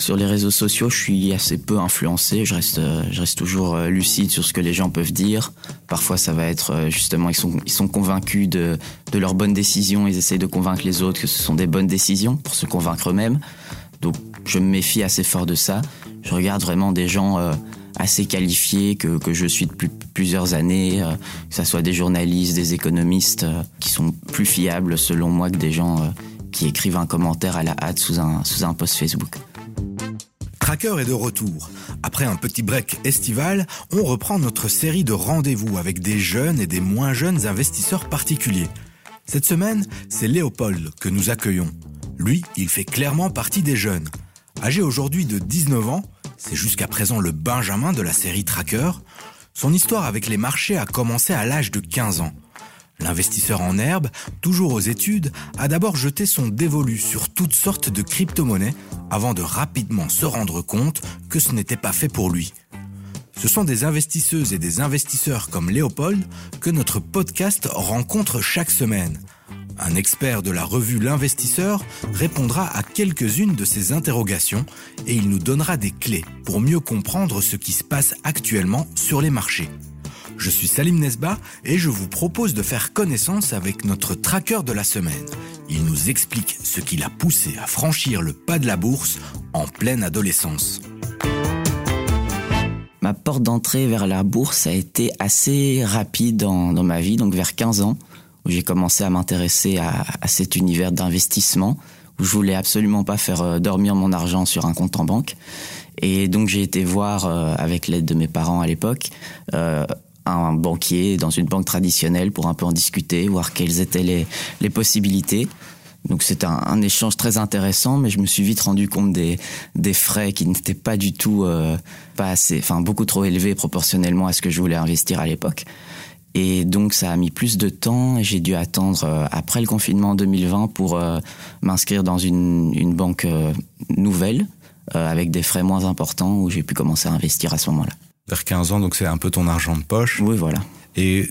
Sur les réseaux sociaux, je suis assez peu influencé. Je reste, euh, je reste toujours euh, lucide sur ce que les gens peuvent dire. Parfois, ça va être euh, justement, ils sont, ils sont convaincus de, de leurs bonnes décisions. Ils essayent de convaincre les autres que ce sont des bonnes décisions pour se convaincre eux-mêmes. Donc, je me méfie assez fort de ça. Je regarde vraiment des gens assez qualifiés que, que je suis depuis plusieurs années, que ce soit des journalistes, des économistes, qui sont plus fiables selon moi que des gens qui écrivent un commentaire à la hâte sous un, sous un post Facebook. Tracker est de retour. Après un petit break estival, on reprend notre série de rendez-vous avec des jeunes et des moins jeunes investisseurs particuliers. Cette semaine, c'est Léopold que nous accueillons. Lui, il fait clairement partie des jeunes. Âgé aujourd'hui de 19 ans, c'est jusqu'à présent le Benjamin de la série Tracker. Son histoire avec les marchés a commencé à l'âge de 15 ans. L'investisseur en herbe, toujours aux études, a d'abord jeté son dévolu sur toutes sortes de crypto-monnaies avant de rapidement se rendre compte que ce n'était pas fait pour lui. Ce sont des investisseuses et des investisseurs comme Léopold que notre podcast rencontre chaque semaine. Un expert de la revue L'Investisseur répondra à quelques-unes de ces interrogations et il nous donnera des clés pour mieux comprendre ce qui se passe actuellement sur les marchés. Je suis Salim Nesba et je vous propose de faire connaissance avec notre tracker de la semaine. Il nous explique ce qui l'a poussé à franchir le pas de la bourse en pleine adolescence. Ma porte d'entrée vers la bourse a été assez rapide dans, ma vie, donc vers 15 ans, où j'ai commencé à m'intéresser à, cet univers d'investissement, où je voulais absolument pas faire euh, dormir mon argent sur un compte en banque. Et donc j'ai été voir, euh, avec l'aide de mes parents à l'époque, euh, un banquier dans une banque traditionnelle pour un peu en discuter, voir quelles étaient les, les possibilités. Donc c'est un, échange très intéressant, mais je me suis vite rendu compte des, des frais qui n'étaient pas du tout, euh, pas assez, enfin beaucoup trop élevés proportionnellement à ce que je voulais investir à l'époque. Et donc ça a mis plus de temps. J'ai dû attendre euh, après le confinement en 2020 pour euh, m'inscrire dans une, une banque nouvelle avec des frais moins importants où j'ai pu commencer à investir à ce moment-là vers 15 ans, donc c'est un peu ton argent de poche. Oui, voilà. Et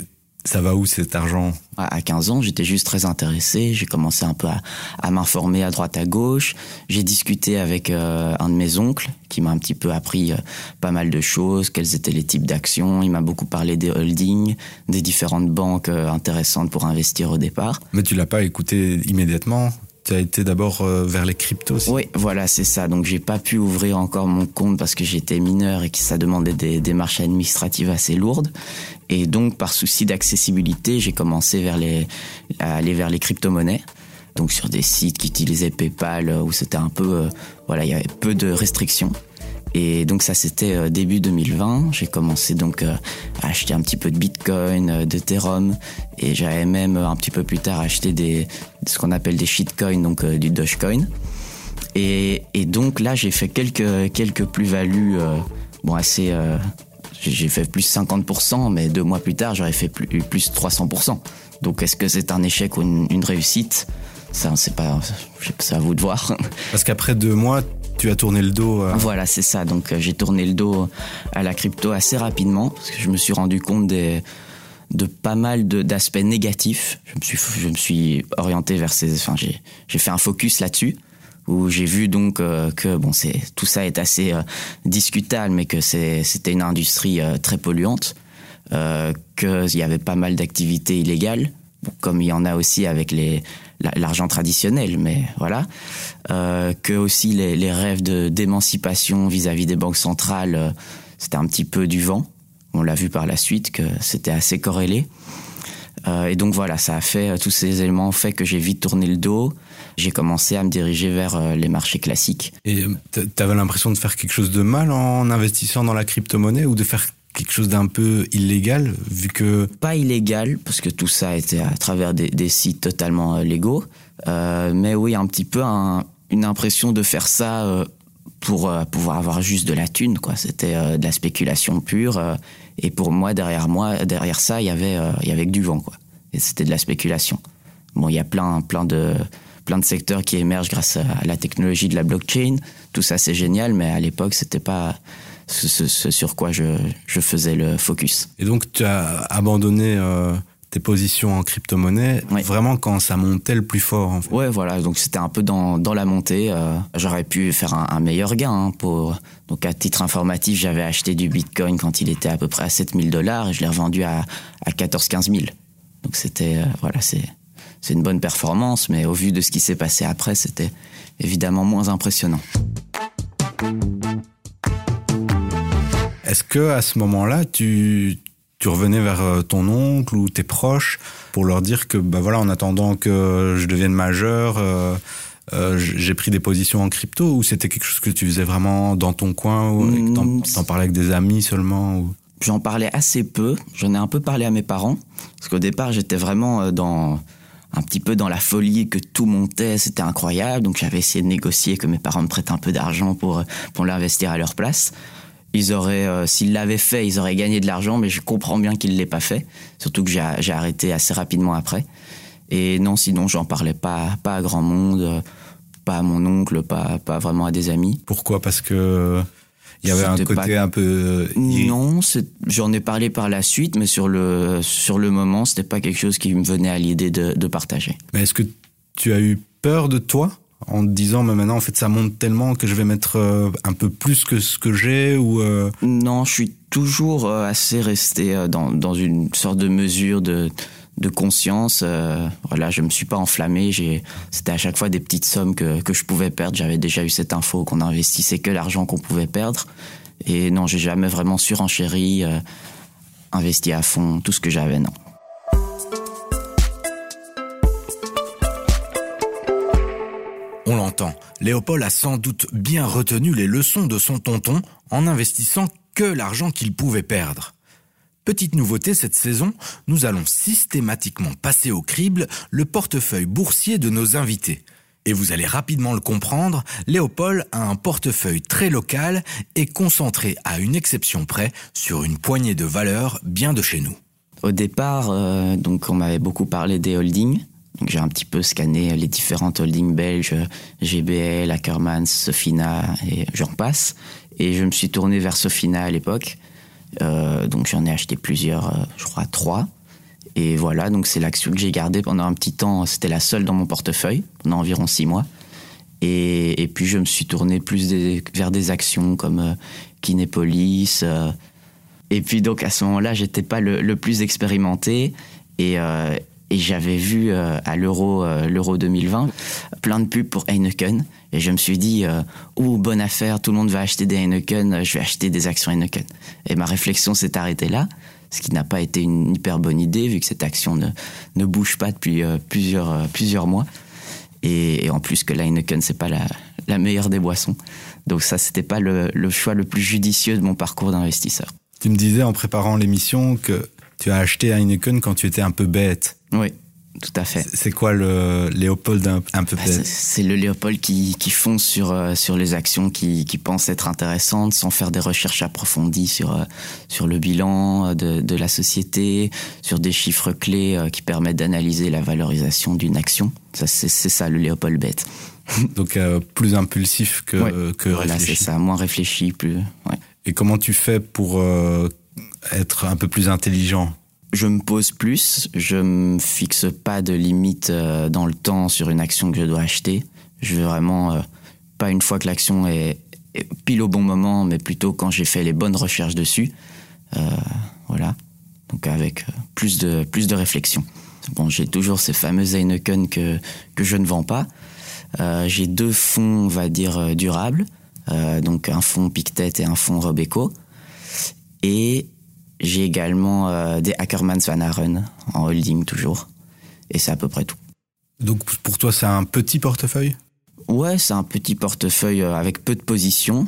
ça va où cet argent? À 15 ans, j'étais juste très intéressé. J'ai commencé un peu à, m'informer à droite à gauche. J'ai discuté avec euh, un de mes oncles qui m'a un petit peu appris euh, pas mal de choses, quels étaient les types d'actions. Il m'a beaucoup parlé des holdings, des différentes banques euh, intéressantes pour investir au départ. Mais tu l'as pas écouté immédiatement? Tu as été d'abord euh, vers les cryptos Oui, voilà, c'est ça. Donc j'ai pas pu ouvrir encore mon compte parce que j'étais mineur et que ça demandait des démarches administratives assez lourdes. Et donc par souci d'accessibilité, j'ai commencé vers les, à aller vers les crypto-monnaies. Donc sur des sites qui utilisaient PayPal où c'était un peu, euh, voilà, il y avait peu de restrictions. Et donc ça c'était euh, début 2020. J'ai commencé donc euh, à acheter un petit peu de Bitcoin, euh, d'Ethereum, et j'avais même un petit peu plus tard acheté des ce qu'on appelle des shitcoins, donc du Dogecoin. Et, et donc là j'ai fait quelques quelques plus-values, bon assez, j'ai fait plus 50%, mais deux mois plus tard j'aurais fait plus plus 300%. Donc est-ce que c'est un échec ou une, réussite? Ça, c'est pas, c'est à vous de voir. Parce qu'après deux mois, tu as tourné le dos. Voilà, c'est ça. Donc euh, j'ai tourné le dos à la crypto assez rapidement parce que je me suis rendu compte de pas mal d'aspects négatifs. Je me suis, je me suis orienté vers ces. Enfin, j'ai, fait un focus là-dessus où j'ai vu donc euh, que bon, c'est tout ça est assez euh, discutable, mais que c'était une industrie très polluante, qu'il y avait pas mal d'activités illégales, comme il y en a aussi avec les l'argent traditionnel, mais voilà, euh, que aussi les, les rêves de d'émancipation vis-à-vis des banques centrales, euh, c'était un petit peu du vent. On l'a vu par la suite que c'était assez corrélé. Euh, et donc voilà, ça a fait euh, tous ces éléments ont fait que j'ai vite tourné le dos. J'ai commencé à me diriger vers euh, les marchés classiques. Et tu avais l'impression de faire quelque chose de mal en investissant dans la crypto-monnaie ou de faire quelque chose d'un peu illégal, vu que... Pas illégal, parce que tout ça était à travers des, sites totalement euh, légaux, euh, mais oui, un petit peu un, une impression de faire ça euh, pour pouvoir avoir juste de la thune, quoi. C'était de la spéculation pure, et pour moi, derrière moi, derrière ça, il y avait, y avait que du vent, quoi. Et c'était de la spéculation. Bon, il y a plein, plein de plein de secteurs qui émergent grâce à la technologie de la blockchain. Tout ça, c'est génial, mais à l'époque, c'était pas ce, ce, ce, sur quoi je, je, faisais le focus. Et donc, tu as abandonné euh, tes positions en crypto-monnaie vraiment quand ça montait le plus fort. En fait. Ouais, voilà. Donc c'était un peu dans, dans la montée. Euh, j'aurais pu faire un, meilleur gain. Hein, pour... Donc à titre informatif, j'avais acheté du Bitcoin quand il était à peu près à 7000 dollars et je l'ai revendu à, à 14-15 000. Donc c'était, euh, voilà, c'est, c'est une bonne performance, mais au vu de ce qui s'est passé après, c'était évidemment moins impressionnant. Est-ce que à ce moment-là, tu, tu revenais vers euh, ton oncle ou tes proches pour leur dire que bah voilà en attendant que je devienne majeur euh, euh, j'ai pris des positions en crypto ou c'était quelque chose que tu faisais vraiment dans ton coin ou mmh, t'en parlais avec des amis seulement ou... J'en parlais assez peu. J'en ai un peu parlé à mes parents parce qu'au départ j'étais vraiment dans un petit peu dans la folie que tout montait, c'était incroyable. Donc j'avais essayé de négocier que mes parents me prêtent un peu d'argent pour pour l'investir à leur place ils auraient, euh, s'ils l'avaient fait, ils auraient gagné de l'argent, mais je comprends bien qu'ils ne l'aient pas fait. Surtout que j'ai arrêté assez rapidement après. Et non, sinon, j'en parlais pas, pas à grand monde, euh, pas à mon oncle, pas, pas vraiment à des amis. Pourquoi? Parce que il y avait un côté un peu. Euh, non, j'en ai parlé par la suite, mais sur le, sur le moment, c'était pas quelque chose qui me venait à l'idée de, de partager. Mais est-ce que tu as eu peur de toi? En disant mais maintenant en fait ça monte tellement que je vais mettre euh, un peu plus que ce que j'ai ou euh non je suis toujours euh, assez resté dans, dans une sorte de mesure de de conscience voilà je me suis pas enflammé j'ai c'était à chaque fois des petites sommes que que je pouvais perdre. J'avais déjà eu cette info qu'on investissait que l'argent qu'on pouvait perdre. Et non j'ai jamais vraiment surenchéri investi à fond tout ce que j'avais non Léopold a sans doute bien retenu les leçons de son tonton en investissant que l'argent qu'il pouvait perdre. Petite nouveauté cette saison, nous allons systématiquement passer au crible le portefeuille boursier de nos invités. Et vous allez rapidement le comprendre, Léopold a un portefeuille très local et concentré à une exception près sur une poignée de valeurs bien de chez nous. Au départ, euh, donc on m'avait beaucoup parlé des holdings. J'ai un petit peu scanné les différentes holdings belges, GBL, Ackermans, Sofina et j'en passe. Et je me suis tourné vers Sofina à l'époque. Euh, donc j'en ai acheté plusieurs, euh, je crois trois. Et voilà, donc c'est l'action que j'ai gardée pendant un petit temps. C'était la seule dans mon portefeuille pendant environ six mois. Et, puis je me suis tourné plus vers des actions comme euh, Kinepolis. Euh. et puis donc à ce moment-là, j'étais pas le, le, plus expérimenté. Et, et j'avais vu euh, à l'Euro euh, l'Euro 2020 plein de pubs pour Heineken. Et je me suis dit euh, oh bonne affaire tout le monde va acheter des Heineken je vais acheter des actions Heineken. Et ma réflexion s'est arrêtée là ce qui n'a pas été une hyper bonne idée vu que cette action ne, ne bouge pas depuis plusieurs plusieurs mois. Et, en plus que la Heineken c'est pas la, la meilleure des boissons. Donc ça c'était pas le, le choix le plus judicieux de mon parcours d'investisseur. Tu me disais en préparant l'émission que tu as acheté Heineken quand tu étais un peu bête. Oui, tout à fait. C'est quoi le Léopold un, peu bah, bête C'est le Léopold qui, qui fonce sur, euh, sur les actions qui, qui pensent être intéressantes sans faire des recherches approfondies sur, euh, sur le bilan de, de la société, sur des chiffres clés euh, qui permettent d'analyser la valorisation d'une action. Ça, c'est ça le Léopold bête. Donc plus impulsif que, que voilà, réfléchi. c'est ça, moins réfléchi, plus. Ouais. Et comment tu fais pour être un peu plus intelligent? Je me pose plus, je me fixe pas de limite euh, dans le temps sur une action que je dois acheter. Je veux vraiment euh, pas une fois que l'action est, pile au bon moment, mais plutôt quand j'ai fait les bonnes recherches dessus. Euh, voilà. Donc avec plus de plus de réflexion. Bon, j'ai toujours ces fameuses Heineken que que je ne vends pas. j'ai deux fonds, on va dire durables, donc un fonds Pictet et un fonds Robeco. Et j'ai également euh, des Ackermans Van Aren en holding toujours. Et c'est à peu près tout. Donc pour toi, c'est un petit portefeuille? Ouais, c'est un petit portefeuille euh, avec peu de positions.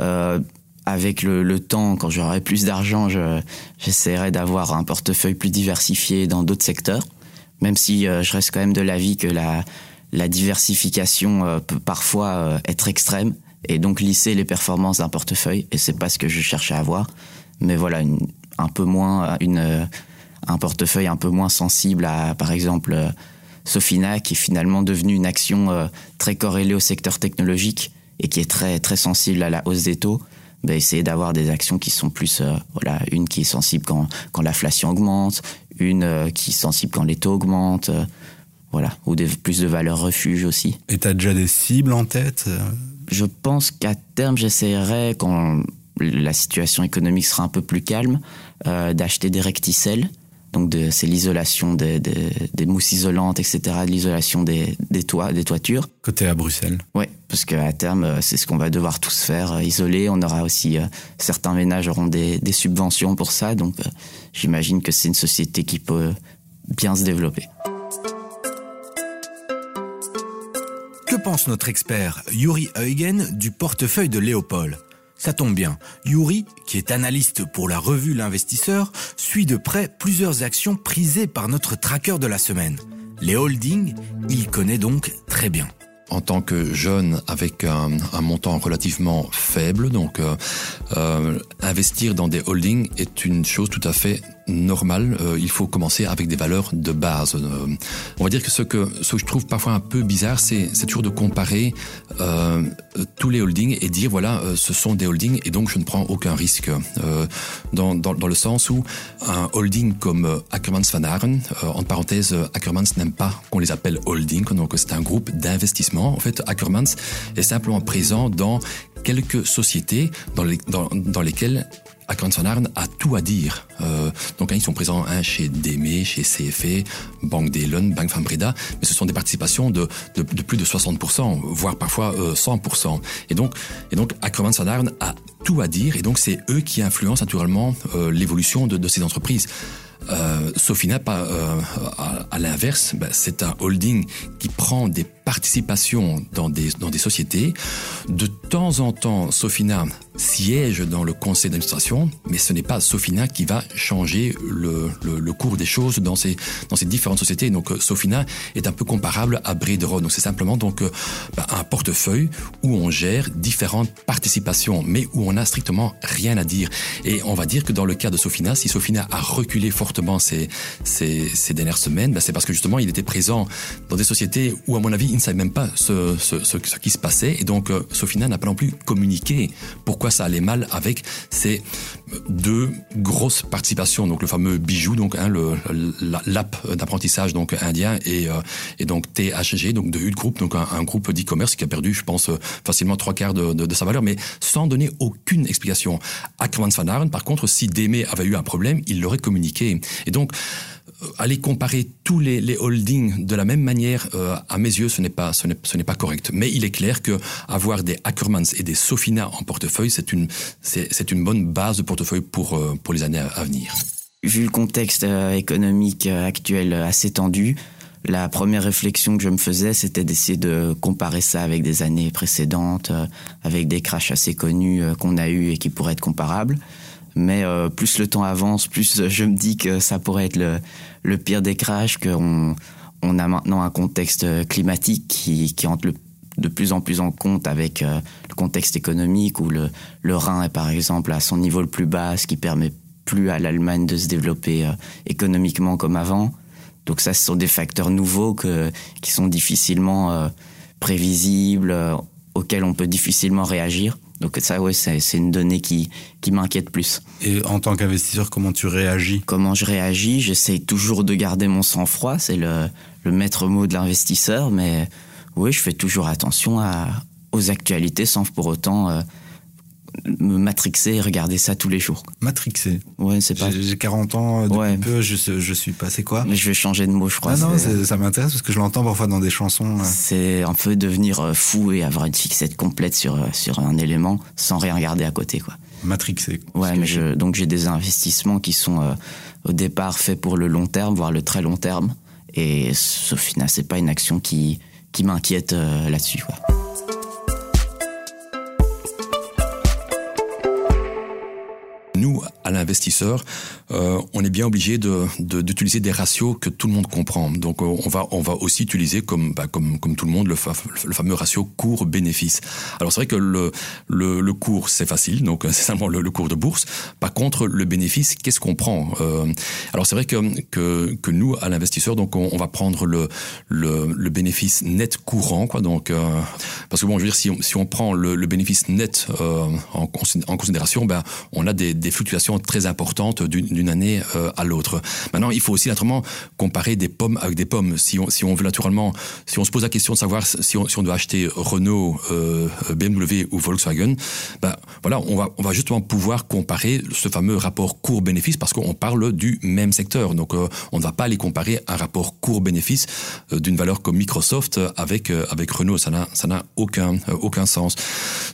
Euh, avec le, le, temps, quand j'aurai plus d'argent, j'essaierai d'avoir un portefeuille plus diversifié dans d'autres secteurs. Même si euh, je reste quand même de l'avis que la, la diversification euh, peut parfois euh, être extrême et donc lisser les performances d'un portefeuille. Et c'est pas ce que je cherche à avoir. Mais voilà, une, un peu moins une un portefeuille un peu moins sensible à par exemple Sofina qui est finalement devenue une action euh, très corrélée au secteur technologique et qui est très très sensible à la hausse des taux ben, essayer d'avoir des actions qui sont plus euh, voilà une qui est sensible quand quand l'inflation augmente une qui est sensible quand les taux augmentent, voilà, ou des, plus de valeurs refuge aussi. Et tu as déjà des cibles en tête Je pense qu'à terme, j'essaierai, quand la situation économique sera un peu plus calme, d'acheter des recticelles donc c'est l'isolation des, mousses isolantes, etc., l'isolation des, toits, des toitures. Côté à Bruxelles. Oui, parce qu'à terme, euh, c'est ce qu'on va devoir tous faire, euh, isoler. On aura aussi, euh, certains ménages auront des, subventions pour ça, donc j'imagine que c'est une société qui peut bien se développer. Que pense notre expert Yuri Eugen du portefeuille de Léopold? Ça tombe bien, Yuri, qui est analyste pour la revue L'Investisseur, suit de près plusieurs actions prisées par notre tracker de la semaine. Les holdings, il connaît donc très bien en tant que jeune avec un, montant relativement faible. Donc, euh, euh, investir dans des holdings est une chose tout à fait normal, euh, il faut commencer avec des valeurs de base. Euh, on va dire que ce que ce que je trouve parfois un peu bizarre, c'est toujours de comparer euh, tous les holdings et dire voilà, euh, ce sont des holdings et donc je ne prends aucun risque. Dans, dans, dans, le sens où un holding comme Ackermans Van Aren, entre parenthèses, Ackermans n'aime pas qu'on les appelle holding, donc c'est un groupe d'investissement. En fait, Ackermans est simplement présent dans quelques sociétés dans, les, dans, dans lesquelles Akron a tout à dire. Euh, donc hein, ils sont présents hein, chez DME, chez CFE, Banque d'Elon, Banque Fambreda, mais ce sont des participations de, de, de plus de 60%, voire parfois euh, 100%. Et donc, et donc Ackerman a tout à dire, et donc c'est eux qui influencent naturellement euh, l'évolution de, de ces entreprises. Euh, Sofina, euh, à, l'inverse, ben, c'est un holding qui prend des participations dans des, dans des sociétés. De temps en temps, Sofina siège dans le conseil d'administration, mais ce n'est pas Sofina qui va changer le, le, cours des choses dans ces, dans ces différentes sociétés. Donc euh, Sofina est un peu comparable à Brederode. Donc c'est simplement donc euh, ben, un portefeuille où on gère différentes participations, mais où on n'a strictement rien à dire. Et on va dire que dans le cas de Sofina, si Sofina a reculé fortement ces, ces, dernières semaines, ben c'est parce que justement il était présent dans des sociétés où à mon avis ne savait même pas ce, ce, qui se passait. Et donc euh, Sofina n'a pas non plus communiqué pourquoi ça allait mal avec ces deux grosses participations, donc le fameux bijou, donc hein, le l'app d'apprentissage donc indien et, euh, et donc THG, donc de Hut Group, donc un, groupe d'e-commerce qui a perdu, je pense, facilement trois quarts de, de, sa valeur, mais sans donner aucune explication. Ackermans Van par contre, si Deme avait eu un problème, il l'aurait communiqué. Et donc euh, aller comparer tous les, les, holdings de la même manière, euh, à mes yeux, ce n'est pas, ce n'est pas correct. Mais il est clair que avoir des Ackermans et des Sofina en portefeuille, c'est une, c'est, une bonne base de portefeuille pour, euh, pour les années à, venir. Vu le contexte économique actuel assez tendu, la première réflexion que je me faisais, c'était d'essayer de comparer ça avec des années précédentes, avec des crashs assez connus qu'on a eus et qui pourraient être comparables. Mais euh, plus le temps avance, plus je me dis que ça pourrait être le, pire des crashs, qu'on on a maintenant un contexte climatique qui, entre de plus en plus en compte avec euh, le contexte économique où le, Rhin est par exemple à son niveau le plus bas, ce qui permet plus à l'Allemagne de se développer euh, économiquement comme avant. Donc ça, ce sont des facteurs nouveaux qui sont difficilement prévisibles, auxquels on peut difficilement réagir. Donc ça, ouais, c'est une donnée qui, qui m'inquiète plus. Et en tant qu'investisseur, comment tu réagis? Comment je réagis? J'essaie toujours de garder mon sang-froid, c'est le, le maître mot de l'investisseur, mais oui, je fais toujours attention à, aux actualités sans pour autant euh, me matrixer et regarder ça tous les jours. Matrixer Ouais, c'est pas. J'ai 40 ans, depuis ouais. peu, je, je suis pas, c'est quoi Mais je vais changer de mot, je crois. Ah non, ça m'intéresse parce que je l'entends parfois dans des chansons. C'est un peu devenir euh, fou et avoir une fixette complète sur, euh, sur un élément sans rien garder à côté, quoi. Matrixer. Ouais, mais je, donc j'ai des investissements qui sont euh, au départ faits pour le long terme, voire le très long terme. Et Sofina, c'est pas une action qui, qui m'inquiète là-dessus, quoi. Nous, à l'investisseur, euh, on est bien obligé de, d'utiliser des ratios que tout le monde comprend. Donc, euh, on va, on va aussi utiliser, comme, bah, comme, comme tout le monde, le, fameux ratio cours-bénéfice. Alors, c'est vrai que le, le, cours, c'est facile, donc c'est simplement le, cours de bourse. Par contre, le bénéfice, qu'est-ce qu'on prend euh, Alors, c'est vrai que, que, que nous, à l'investisseur, on, va prendre le, le, bénéfice net courant, quoi. Donc, euh, parce que bon, je veux dire, si on, si on prend le, bénéfice net euh, en, considération, ben, on a des fluctuations vraiment très importante d'une année euh, à l'autre. Maintenant, il faut aussi naturellement comparer des pommes avec des pommes. Si on, si on veut naturellement, si on se pose la question de savoir si on, si on doit acheter Renault, euh, BMW ou Volkswagen, ben voilà, on va, on va justement pouvoir comparer ce fameux rapport court-bénéfice parce qu'on parle du même secteur. Donc, euh, on ne va pas aller comparer un rapport court-bénéfice d'une valeur comme Microsoft avec avec Renault. Ça n'a ça n'a aucun aucun sens.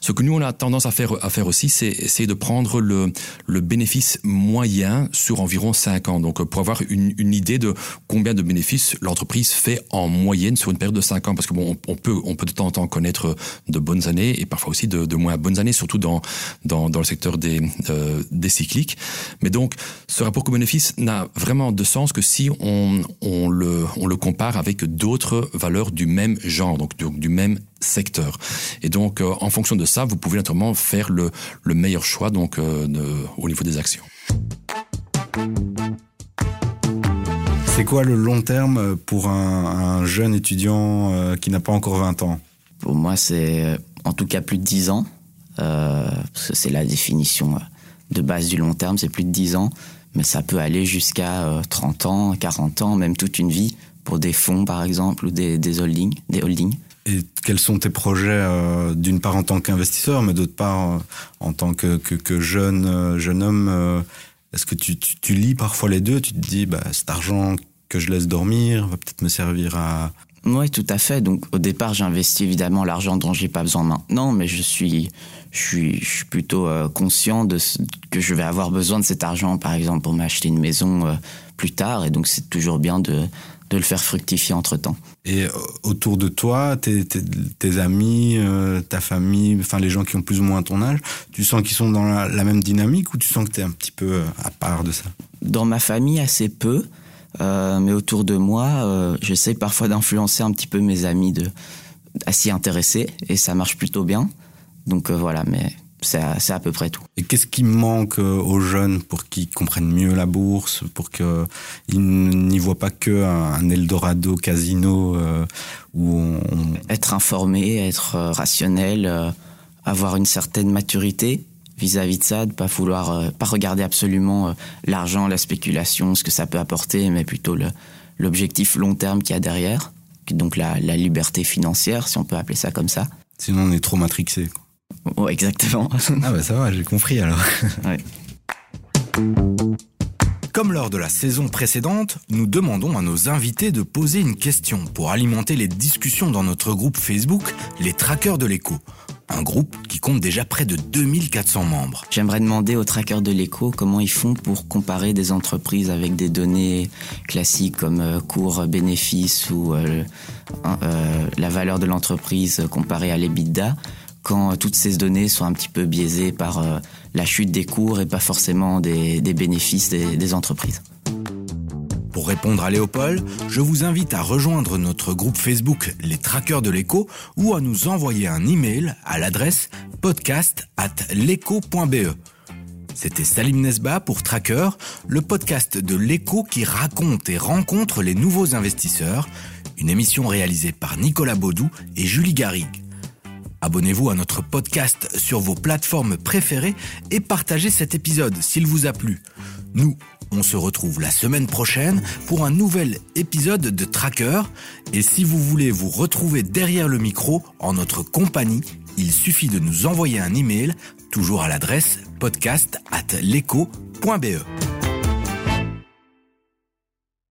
Ce que nous on a tendance à faire à faire aussi, c'est essayer de prendre le le bénéfice moyen sur environ 5 ans. Donc, pour avoir une, une idée de combien de bénéfices l'entreprise fait en moyenne sur une période de 5 ans, parce que bon, on, peut, on peut de temps en temps connaître de bonnes années et parfois aussi de, moins bonnes années, surtout dans, dans, dans le secteur des, euh, des cycliques. Mais donc, ce rapport coût-bénéfice n'a vraiment de sens que si on, on, le, on le compare avec d'autres valeurs du même genre, donc du même secteur. Et donc, euh, en fonction de ça, vous pouvez naturellement faire le, le meilleur choix donc euh, de, au niveau des actions. C'est quoi le long terme pour un, un jeune étudiant euh, qui n'a pas encore 20 ans? Pour moi, c'est en tout cas plus de 10 ans. Euh, c'est la définition de base du long terme, c'est plus de 10 ans. Mais ça peut aller jusqu'à 30 ans, 40 ans, même toute une vie pour des fonds, par exemple, ou des, des holdings. Des holdings. Et quels sont tes projets, euh, d'une part en tant qu'investisseur, mais d'autre part euh, en tant que, jeune, euh, jeune homme Est-ce que tu, lis parfois les deux Tu te dis, bah, cet argent que je laisse dormir va peut-être me servir à... Oui, tout à fait. Donc, au départ, j'investis évidemment l'argent dont j'ai pas besoin maintenant, mais je suis, je suis, je suis plutôt conscient de que je vais avoir besoin de cet argent, par exemple, pour m'acheter une maison plus tard. Et donc, c'est toujours bien de, de le faire fructifier entre temps. Et autour de toi, tes, tes, tes amis, euh, ta famille, enfin les gens qui ont plus ou moins ton âge, tu sens qu'ils sont dans la, la, même dynamique ou tu sens que tu es un petit peu à part de ça? Dans ma famille, assez peu. Euh, mais autour de moi, euh, j'essaie parfois d'influencer un petit peu mes amis de, à s'y intéresser et ça marche plutôt bien. Donc euh, voilà, mais c'est à, à, peu près tout. Et qu'est-ce qui manque aux jeunes pour qu'ils comprennent mieux la bourse, pour qu'ils n'y voient pas que un Eldorado casino euh, où on... Être informé, être rationnel, euh, avoir une certaine maturité vis-à-vis -vis de ça, de pas vouloir, euh, pas regarder absolument euh, l'argent, la spéculation, ce que ça peut apporter, mais plutôt l'objectif long terme qu'il y a derrière, donc la, la, liberté financière, si on peut appeler ça comme ça. Sinon, on est trop matrixé. Oh, exactement. ah bah ça va, j'ai compris alors. ouais. Comme lors de la saison précédente, nous demandons à nos invités de poser une question pour alimenter les discussions dans notre groupe Facebook, les traqueurs de l'écho un groupe qui compte déjà près de 2400 membres. J'aimerais demander aux trackers de l'écho comment ils font pour comparer des entreprises avec des données classiques comme euh, cours bénéfice ou euh, euh, la valeur de l'entreprise comparée à l'EBITDA quand toutes ces données sont un petit peu biaisées par euh, la chute des cours et pas forcément des, bénéfices des, des entreprises. Pour répondre à Léopold, je vous invite à rejoindre notre groupe Facebook Les Traqueurs de l'écho ou à nous envoyer un email à l'adresse podcast at l'écho.be. C'était Salim Nesba pour Tracker, le podcast de l'écho qui raconte et rencontre les nouveaux investisseurs, une émission réalisée par Nicolas Baudou et Julie Garrigue. Abonnez-vous à notre podcast sur vos plateformes préférées et partagez cet épisode s'il vous a plu. Nous, on se retrouve la semaine prochaine pour un nouvel épisode de Tracker. Et si vous voulez vous retrouver derrière le micro en notre compagnie, il suffit de nous envoyer un email, toujours à l'adresse podcast at.